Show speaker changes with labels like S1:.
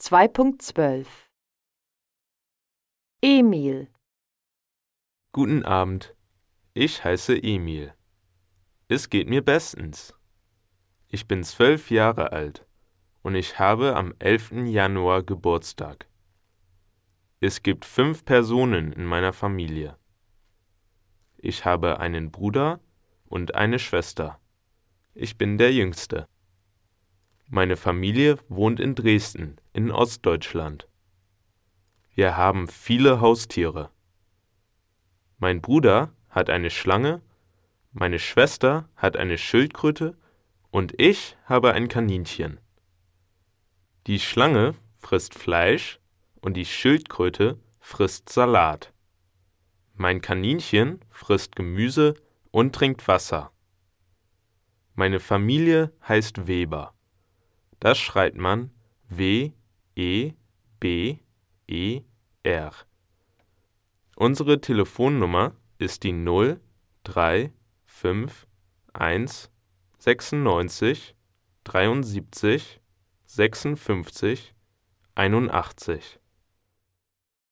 S1: 2.12 Emil
S2: Guten Abend, ich heiße Emil. Es geht mir bestens. Ich bin zwölf Jahre alt und ich habe am 11. Januar Geburtstag. Es gibt fünf Personen in meiner Familie. Ich habe einen Bruder und eine Schwester. Ich bin der Jüngste. Meine Familie wohnt in Dresden in Ostdeutschland. Wir haben viele Haustiere. Mein Bruder hat eine Schlange, meine Schwester hat eine Schildkröte und ich habe ein Kaninchen. Die Schlange frisst Fleisch und die Schildkröte frisst Salat. Mein Kaninchen frisst Gemüse und trinkt Wasser. Meine Familie heißt Weber. Das schreibt man W E B E R. Unsere Telefonnummer ist die 0 3 5 1 96 73 56 81.